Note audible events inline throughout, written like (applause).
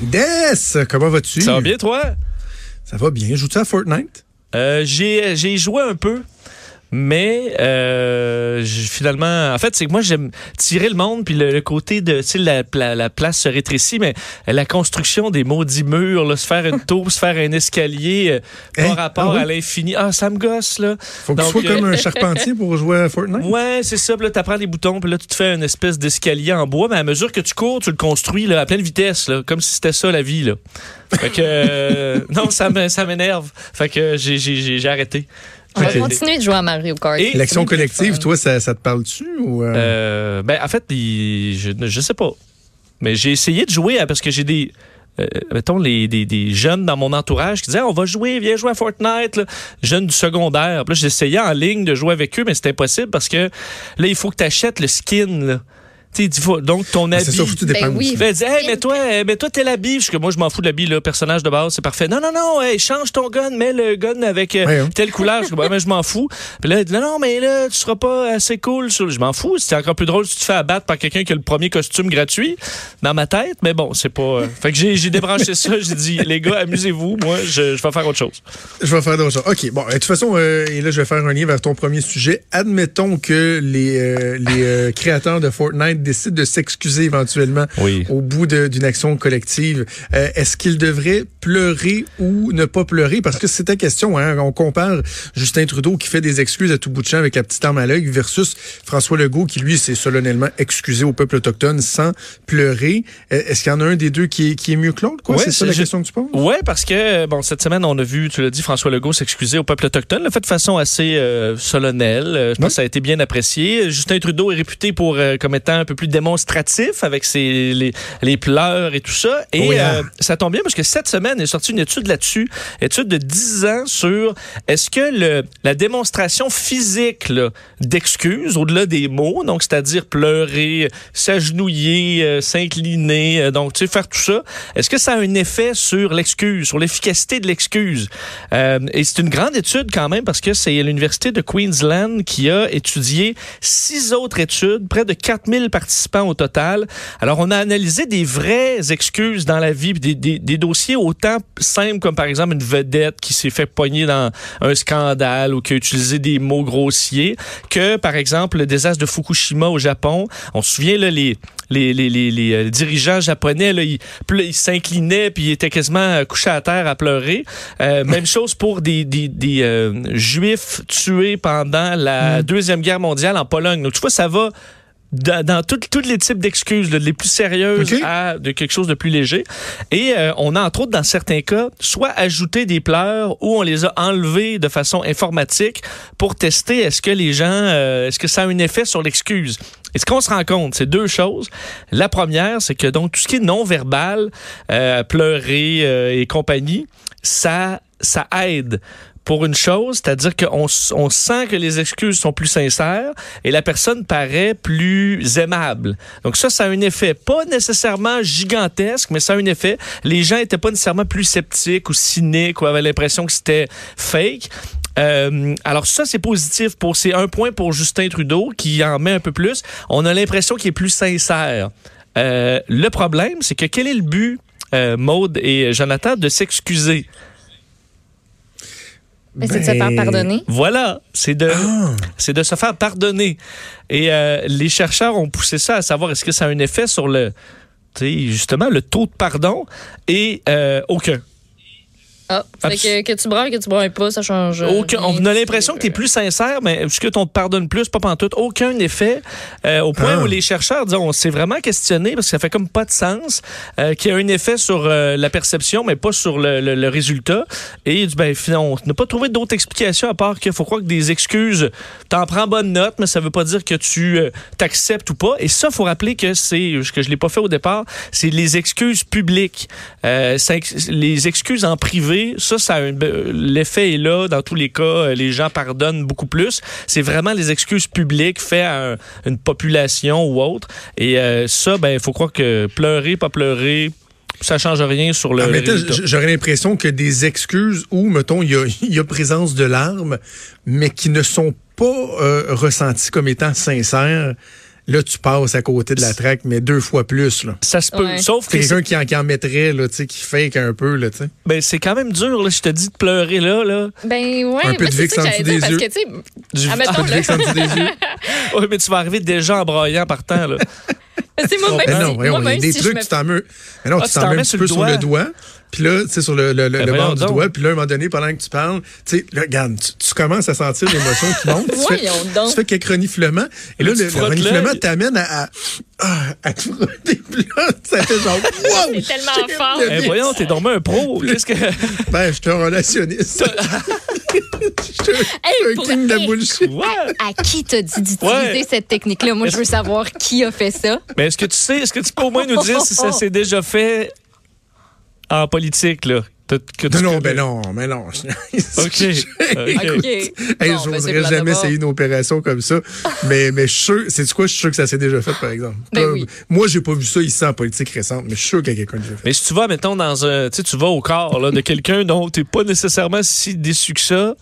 Des, comment vas-tu? Ça va bien, toi? Ça va bien. Joues-tu à Fortnite? Euh, j'ai, j'ai joué un peu. Mais euh, finalement, en fait, c'est que moi j'aime tirer le monde puis le, côté de, tu sais, la, la, place se rétrécit, mais la construction des maudits murs, là, se faire une tour, se faire un escalier euh, par hein? rapport ah à l'infini. Ah, ça me gosse là. Faut que tu sois comme un charpentier pour jouer à Fortnite. Ouais, c'est ça. Puis là, t'apprends les boutons, puis là, tu te fais une espèce d'escalier en bois, mais à mesure que tu cours, tu le construis là, à pleine vitesse, là, comme si c'était ça la vie là. Fait que euh, (laughs) non, ça m'énerve. Fait que j'ai arrêté. On va continuer de jouer à Mario Kart. L'action collective, toi, ça, te parle-tu? Ou euh? Euh, ben, en fait, je, je sais pas. Mais j'ai essayé de jouer parce que j'ai des. Euh, mettons, les, des, jeunes dans mon entourage qui disaient On va jouer, viens jouer à Fortnite, jeunes du secondaire. Puis là, j'essayais en ligne de jouer avec eux, mais c'était impossible parce que là, il faut que tu achètes le skin. Là donc ton habit. C'est ça, tu ben oui. hey, mais toi, mais toi, t'es l'habit. Parce que moi, je m'en fous de l'habit, le personnage de base, c'est parfait. Non, non, non, hey, change ton gun, mets le gun avec euh, telle couleur. Je, ben, je m'en fous. Puis là, non, non, mais là, tu seras pas assez cool. Je m'en fous. C'est encore plus drôle si tu te fais abattre par quelqu'un qui a le premier costume gratuit dans ma tête. Mais bon, c'est pas. Euh, fait que j'ai débranché ça. J'ai dit, les gars, amusez-vous. Moi, je, je, vais faire autre chose. Je vais faire autre chose. OK. Bon, de toute façon, euh, et là, je vais faire un lien vers ton premier sujet. Admettons que les, les créateurs de Fortnite décident de s'excuser éventuellement au bout d'une action collective. Euh, est-ce qu'il devrait pleurer ou ne pas pleurer? Parce que c'est ta question. Hein? On compare Justin Trudeau qui fait des excuses à tout bout de champ avec la petite arme à l'œil versus François Legault qui, lui, s'est solennellement excusé au peuple autochtone sans pleurer. Euh, est-ce qu'il y en a un des deux qui est, qui est mieux que l'autre? c'est ça la question que tu poses? Oui, parce que bon, cette semaine, on a vu, tu l'as dit, François Legault s'excuser au peuple autochtone. Le fait de façon assez euh, solennelle. je pense que ça a été bien apprécié. Justin Trudeau est réputé pour comme étant peu plus démonstratif avec ses, les, pleurs et tout ça. Et hein. euh, ça tombe bien parce que cette semaine est sortie une étude là-dessus, étude de 10 ans sur est-ce que le, la démonstration physique d'excuses, au-delà des mots, donc c'est-à-dire pleurer, s'agenouiller, euh, s'incliner, euh, donc tu sais, faire tout ça, est-ce que ça a un effet sur l'excuse, sur l'efficacité de l'excuse? et c'est une grande étude quand même parce que c'est l'Université de Queensland qui a étudié six autres études, près de 4000 participants au total alors, on a analysé des vraies excuses dans la vie, des, des, dossiers autant simples comme par exemple une vedette qui s'est fait pogner dans un scandale ou qui a utilisé des mots grossiers, que par exemple le désastre de Fukushima au Japon. On se souvient là les les, les, les, euh, dirigeants japonais, là, ils, ils s'inclinaient puis ils étaient quasiment couchés à terre à pleurer. Euh, même (laughs) chose pour des, des, des euh, juifs tués pendant la mm. Deuxième Guerre mondiale en Pologne. Donc, tu vois, ça va dans, tous les types d'excuses, les plus sérieuses à de quelque chose de plus léger. Et euh, on a entre autres dans certains cas soit ajouté des pleurs ou on les a enlevés de façon informatique pour tester est-ce que les gens, euh, est-ce que ça a un effet sur l'excuse. Et ce qu'on se rend compte, c'est deux choses. La première, c'est que donc tout ce qui est non verbal, euh, pleurer et compagnie, ça ça aide pour une chose, c'est-à-dire qu'on on sent que les excuses sont plus sincères et la personne paraît plus aimable. Donc ça, ça a un effet pas nécessairement gigantesque, mais ça a un effet. Les gens étaient pas nécessairement plus sceptiques ou cyniques ou avaient l'impression que c'était fake. Euh, alors ça, c'est positif. Pour C'est un point pour Justin Trudeau qui en met un peu plus. On a l'impression qu'il est plus sincère. Euh, le problème, c'est que quel est le but, euh, Maude et Jonathan, de s'excuser? C'est de se faire ben, pardonner. Voilà, c'est de, ah. c'est de se faire pardonner. Et euh, les chercheurs ont poussé ça à savoir est-ce que ça a un effet sur le, justement, le taux de pardon et euh, aucun. Ah, fait que, que, tu brailles, que tu brailles pas, ça change. Aucun, on a l'impression que tu es plus sincère, mais que on te pardonne plus, pas pantoute. Aucun effet. Euh, au point ah. où les chercheurs disent, on s'est vraiment questionné parce que ça fait comme pas de sens, euh, qu'il y a un effet sur euh, la perception, mais pas sur le, le, résultat. Et ben, finalement, on n'a pas trouvé d'autres explications à part qu'il faut croire que des excuses, t'en prends bonne note, mais ça veut pas dire que tu euh, t'acceptes ou pas. Et ça, faut rappeler que c'est, que je l'ai pas fait au départ, c'est les excuses publiques. les excuses en privé ça, ça l'effet est là. Dans tous les cas, euh, les gens pardonnent beaucoup plus. C'est vraiment les excuses publiques faites à une population ou autre. Et euh, ça, ben, il faut croire que pleurer, pas pleurer, ça change rien sur le. Ah, J'aurais l'impression que des excuses où, mettons, il y a, présence de larmes, mais qui ne sont pas euh, ressenties comme étant sincères. Là, tu passes à côté de la traque, mais deux fois plus. Là. Ça se peut. Sauf que. quelqu'un qui en, qui en mettrait, là, qui fake un peu. Là, sais. ben, c'est quand même dur, là, je te dis de pleurer là. là. Ben, ouais. Un peu de VIX en dessous des yeux. Parce que, un peu de VIX en dessous des yeux. oui, mais tu vas arriver déjà en broyant par temps. Là. (laughs) C'est moi, ben non, moi, il y a des trucs, tu t'en mets, mais non, ah, tu t'en mets un petit peu sur le doigt. Puis là, tu sais, sur le, le, le, ben bord du doigt, puis là, à un moment donné, pendant que tu parles, tu sais, regarde, tu, commences à sentir l'émotion qui monte. tu, fais, tu fais quelques reniflements. Et là, le, reniflement t'amène à, à, ah, à te frotter. Puis là, ça fait genre, (laughs) wow! C'est tellement fort. Eh, voyons, t'es dormi un pro. Qu'est-ce que. Ben, je suis un relationniste. (laughs) je suis un king de bullshit. À qui t'as dit d'utiliser cette technique-là? Moi, je veux savoir qui a fait ça. Mais est-ce que tu sais, est-ce que tu peux au moins nous dire si ça (laughs) s'est déjà fait en politique, là. non, non, ben non, mais non. (laughs) (laughs) OK. okay. (laughs) Hey, bon, j'oserais jamais essayer une opération comme ça. mais, mais je suis sûr, c'est quoi, je suis sûr que ça s'est déjà fait, par exemple. Ben oui. Moi, j'ai pas vu ça ici en politique récente, mais je suis sûr qu'il y a quelqu'un qui l'a fait. Mais si tu vas, mettons, dans un, tu sais, tu vas au corps, là, de quelqu'un dont t'es pas nécessairement si déçu que ça,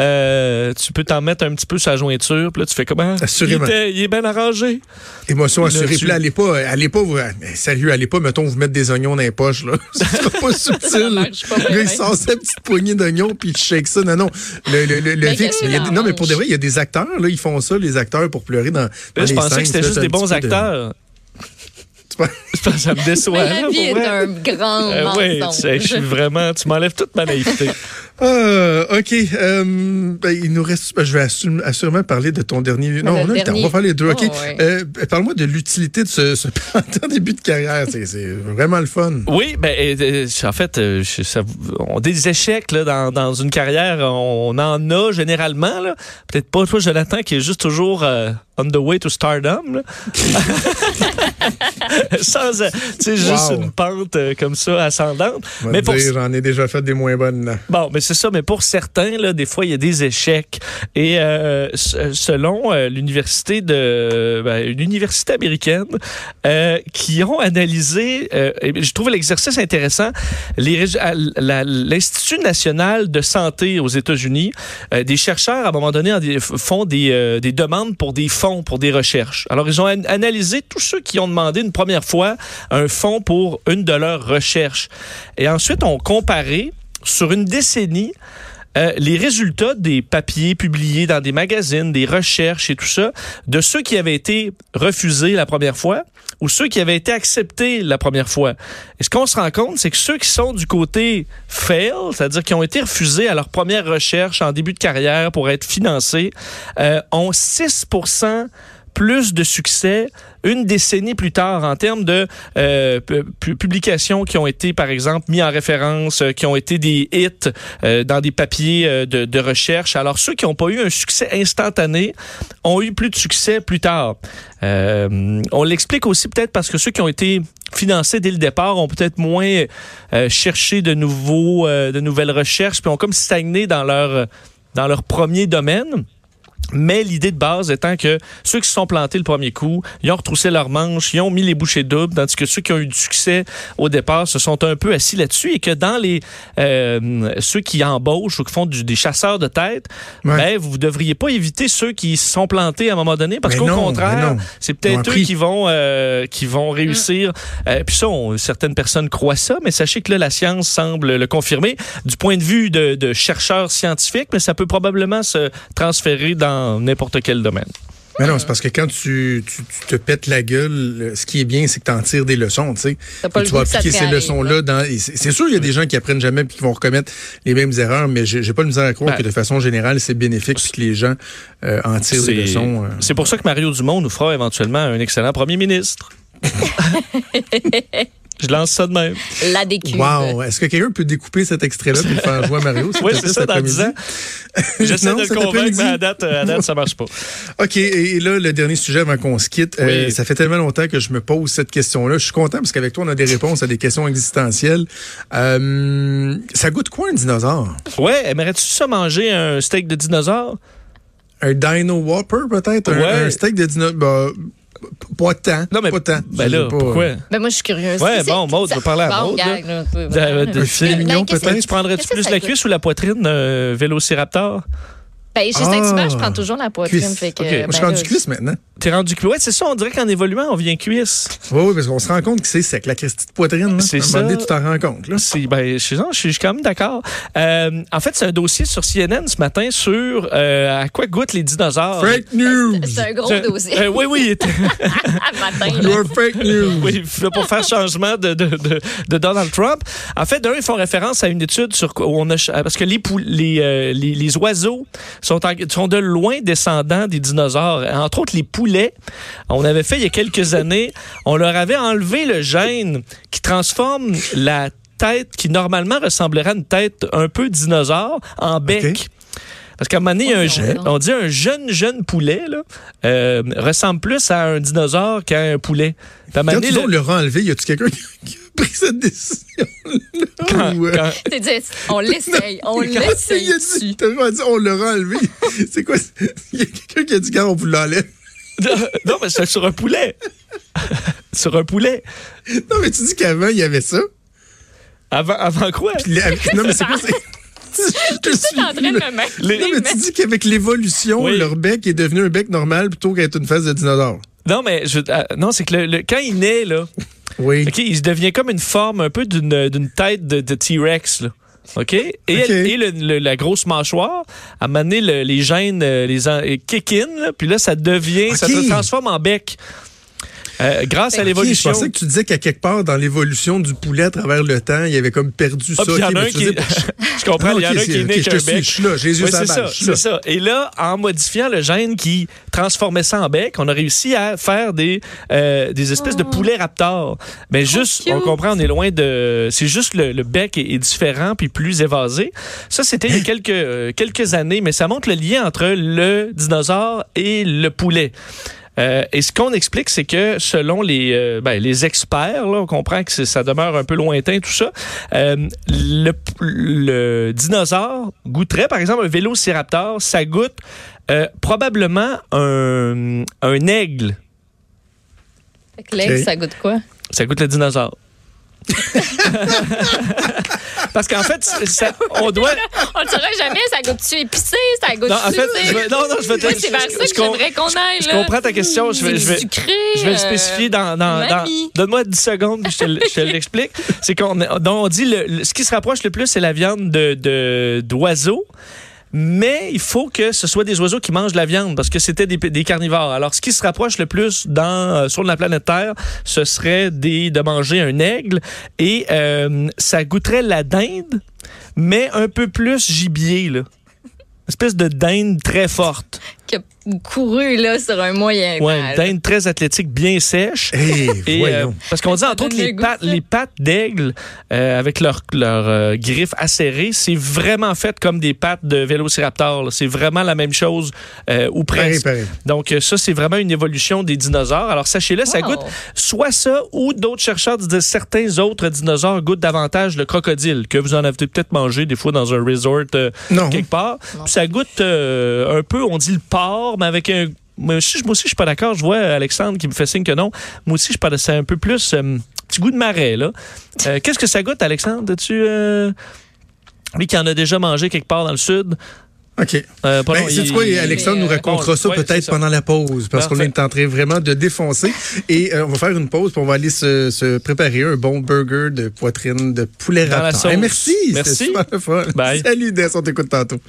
euh, tu peux t'en mettre un petit peu sur la jointure, puis là, tu fais comment? Assurément. Il, est bien arrangé. Émotion assurée. Puis là, allez pas, allez pas, vous, sérieux, allez pas, mettons, vous mettre des oignons dans les poches, là. (laughs) C'est pas subtil. il sort sa petite poignée d'oignons, puis il shake ça. Non, non. Le, le, le, le non, mais pour de vrai, il y a des acteurs, là, ils font ça, les acteurs, pour pleurer dans, dans là, Je pensais que c'était juste des bons acteurs. (laughs) ça me déçoit. la vie est un grand euh, mensonge. Oui, je suis vraiment, tu m'enlèves toute ma naïveté. (laughs) Euh, OK. Euh, ben, il nous reste. Ben, je vais assurément parler de ton dernier. Non, on a le temps. On va faire les deux. OK. Oh, euh, Parle-moi de l'utilité de ce, ce (laughs) début de carrière. C'est vraiment le fun. Oui, ben, en fait, ça, on des échecs là, dans, dans une carrière. On, en a généralement. Peut-être pas toi, Jonathan, qui est juste toujours on the way to stardom. (laughs) (laughs) Sans, tu sais, juste une pente comme ça ascendante. Mais pour... J'en ai déjà fait des moins bonnes. Bon, mais c'est ça, mais pour certains, des fois, il y a des échecs. Et euh, selon euh, l'université ben, université américaine, euh, qui ont analysé, je trouve l'exercice intéressant, l'Institut national de santé aux États-Unis, des chercheurs, à un moment donné, font des, des demandes pour des fonds, pour des recherches. Alors, ils ont analysé tous ceux qui ont demandé une première fois un fonds pour une de leurs recherches. Et ensuite, ont comparé sur une décennie, euh, les résultats des papiers publiés dans des magazines, des recherches et tout ça, de ceux qui avaient été refusés la première fois ou ceux qui avaient été acceptés la première fois. Et ce qu'on se rend compte, c'est que ceux qui sont du côté fail, c'est-à-dire qui ont été refusés à leur première recherche en début de carrière pour être financés, euh, ont 6 plus de succès une décennie plus tard en termes de euh, publications qui ont été, par exemple, mis en référence, euh, qui ont été des hits euh, dans des papiers de, de, recherche. Alors, ceux qui n'ont pas eu un succès instantané ont eu plus de succès plus tard. on l'explique aussi peut-être parce que ceux qui ont été financés dès le départ ont peut-être moins cherché de nouveaux, de nouvelles recherches, puis ont comme stagné dans leur dans leur premier domaine. Mais l'idée de base étant que ceux qui se sont plantés le premier coup, ils ont retroussé leurs manches, ils ont mis les bouchées doubles, tandis que ceux qui ont eu du succès au départ se sont un peu assis là-dessus et que dans les euh, ceux qui embauchent ou qui font des chasseurs de tête, ben, vous devriez pas éviter ceux qui se sont plantés à un moment donné parce qu'au contraire, c'est peut-être eux qui vont euh, qui vont réussir. Euh, puis ça, certaines personnes croient ça, mais sachez que là, la science semble le confirmer. Du point de vue de, de chercheurs scientifiques, mais ça peut probablement se transférer dans n'importe quel domaine. Mais non, c'est parce que quand tu, te pètes la gueule, ce qui est bien, c'est que tu en tires des leçons, tu sais. Tu vas appliquer ces leçons-là dans. C'est sûr, il y a des gens qui apprennent jamais et qui vont recommettre les mêmes erreurs, mais j'ai pas le misère à croire ben, que de façon générale, c'est bénéfique que les gens euh, en tirent des leçons. Euh. C'est pour ça que Mario Dumont nous fera éventuellement un excellent premier ministre. (laughs) Je lance ça de même. La découpe. Wow. Est-ce que quelqu'un peut découper cet extrait-là pour faire jouer à Mario? oui, c'est ça, dans 10 ans. (laughs) J'essaie de le convaincre, mais à date, à date, ça marche pas. (laughs) OK. Et là, le dernier sujet avant qu'on se quitte. Euh, ça fait tellement longtemps que je me pose cette question-là. Je suis content parce qu'avec toi, on a des réponses à des questions existentielles. Euh, ça goûte quoi un dinosaure? Ouais. Aimerais-tu ça manger un steak de dinosaure? Un Dino Whopper, peut-être? Un, steak de dinosaure? Bah, pas tant. Non, mais pas tant. Ben là, pourquoi? Ben moi, je suis curieuse. Ouais, bon, Maud, je vais parler à Maud. C'est mignon, peut-être. Tu prendrais-tu plus la cuisse ou la poitrine, euh, Vélociraptor? Ben, chez Saint-Hubert, je prends toujours la poitrine. Fait que, okay. Moi, je suis ben rendu cuisse maintenant. T'es rendu cuisse. Ouais, c'est ça. On dirait qu'en évoluant, on vient cuisse. Oui, oui, parce qu'on se rend compte que c'est sec, la petite poitrine. C'est ça. tu t'en rends compte. Là. Ben, je, suis, je suis quand même d'accord. Euh, en fait, c'est un dossier sur CNN ce matin sur euh, à quoi goûtent les dinosaures. Fake news. C'est un gros dossier. Euh, oui, oui. (laughs) (laughs) matin. You're fake news. Oui, pour faire changement de, de, de, de Donald Trump. En fait, d'un, ils font référence à une étude sur on a parce que les, les, euh, les, les, oiseaux sont, en, sont de loin descendants des dinosaures. Entre autres, les poulets. On avait fait il y a quelques (laughs) années, on leur avait enlevé le gène qui transforme la tête qui normalement ressemblerait à une tête un peu dinosaure en bec. Parce qu'à un moment donné, un, on dit un jeune, jeune poulet là, euh, ressemble plus à un dinosaure qu'à un poulet. Quand donné, le... le enlevé, y a-tu quelqu'un qui a pris cette décision-là? Euh? (laughs) Dit, on l'essaye, on l'essaye. on l'aura enlevé. (laughs) C'est quoi? Il y a quelqu'un qui a dit, quand on vous l'enlève. (laughs) non, mais c'est sur un poulet. sur un poulet. Non, mais tu dis qu'avant, il y avait ça. Avant, avant quoi? non, mais c'est quoi? (laughs) Je suis en train de me mettre. Non, mais tu dis qu'avec l'évolution, leur bec est devenu un bec normal plutôt qu'être une face de dinosaure. Non, mais je, euh, non, c'est que le, quand il naît, là, oui. il devient comme une forme un peu d'une tête de, de T-Rex. OK? Et, et le, la grosse mâchoire, à un les gènes euh, les kick in, puis là, ça devient, ça se transforme en bec. Euh, grâce à l'évolution. Je pensais que tu disais qu'à quelque part dans l'évolution du poulet à travers le temps, il avait comme perdu ah, ça. (laughs) Il y en a un qui... je comprends, il y en a un qui est né bec. Je suis là, Jésus oui, c'est ça, c'est ça. Et là, en modifiant le gène qui transformait ça en bec, on a réussi à faire des euh, des espèces de oh. poulets raptors. Mais juste, on comprend, on est loin de. C'est juste le, le bec est, différent puis plus évasé. Ça, c'était il y a quelques euh, quelques années, mais ça montre le lien entre le dinosaure et le poulet. Euh, et ce qu'on explique, c'est que selon les, euh, ben, les experts, là, on comprend que ça demeure un peu lointain, tout ça, euh, le, le, dinosaure goûterait, par exemple, un vélociraptor, ça goûte probablement un, un aigle. L'aigle, ça goûte quoi? Ça goûte le dinosaure. (laughs) Parce qu'en fait, ça, (laughs) on doit. on ne saura jamais, ça goûte-tu épicé, ça goûte-tu. Non, en fait, non, non, je vais te. c'est vers ça que j'aimerais qu'on aille. Je comprends ta question. Je vais, je vais, sucré, je vais le spécifier dans. dans, dans Donne-moi 10 secondes, puis je te, (laughs) l'explique. C'est qu'on on dit le, ce qui se rapproche le plus, c'est la viande de d'oiseaux mais il faut que ce soit des oiseaux qui mangent la viande parce que c'était des, carnivores. Alors, ce qui se rapproche le plus dans euh, sur la planète Terre, ce serait des, de manger un aigle et euh, ça goûterait la dinde, mais un peu plus gibier là. Espèce de dinde très forte couru là sur un moyen. Ouais, une dinde très athlétique, bien sèche. Hey, et, euh, parce qu'on dit entre autres les pattes, les pattes d'aigle euh, avec leurs leur, euh, griffes acérées, c'est vraiment fait comme des pattes de vélociraptor. C'est vraiment la même chose ou presque. Donc ça, c'est vraiment une évolution des dinosaures. Alors sachez-le, ça goûte soit ça ou d'autres chercheurs disent certains autres dinosaures goûtent davantage le crocodile que vous en avez peut-être mangé des fois dans un resort quelque part. Ça goûte un peu, on dit le porc mais avec un. Moi aussi, moi aussi je suis pas d'accord. Je vois Alexandre qui me fait signe que non. Moi aussi, je c'est un peu plus euh, petit goût de marais, là. Euh, qu'est-ce que ça goûte, Alexandre? tu euh, lui qui en a déjà mangé quelque part dans le sud? OK. Euh, ben, c'est quoi, Alexandre nous racontera ça peut-être pendant la pause, parce qu'on est en train vraiment de défoncer. Et on va faire une pause, puis on va aller se, préparer un bon burger de poitrine de poulet raptor. merci, merci. Super fun. Bye. Salut, Des, on t'écoute tantôt.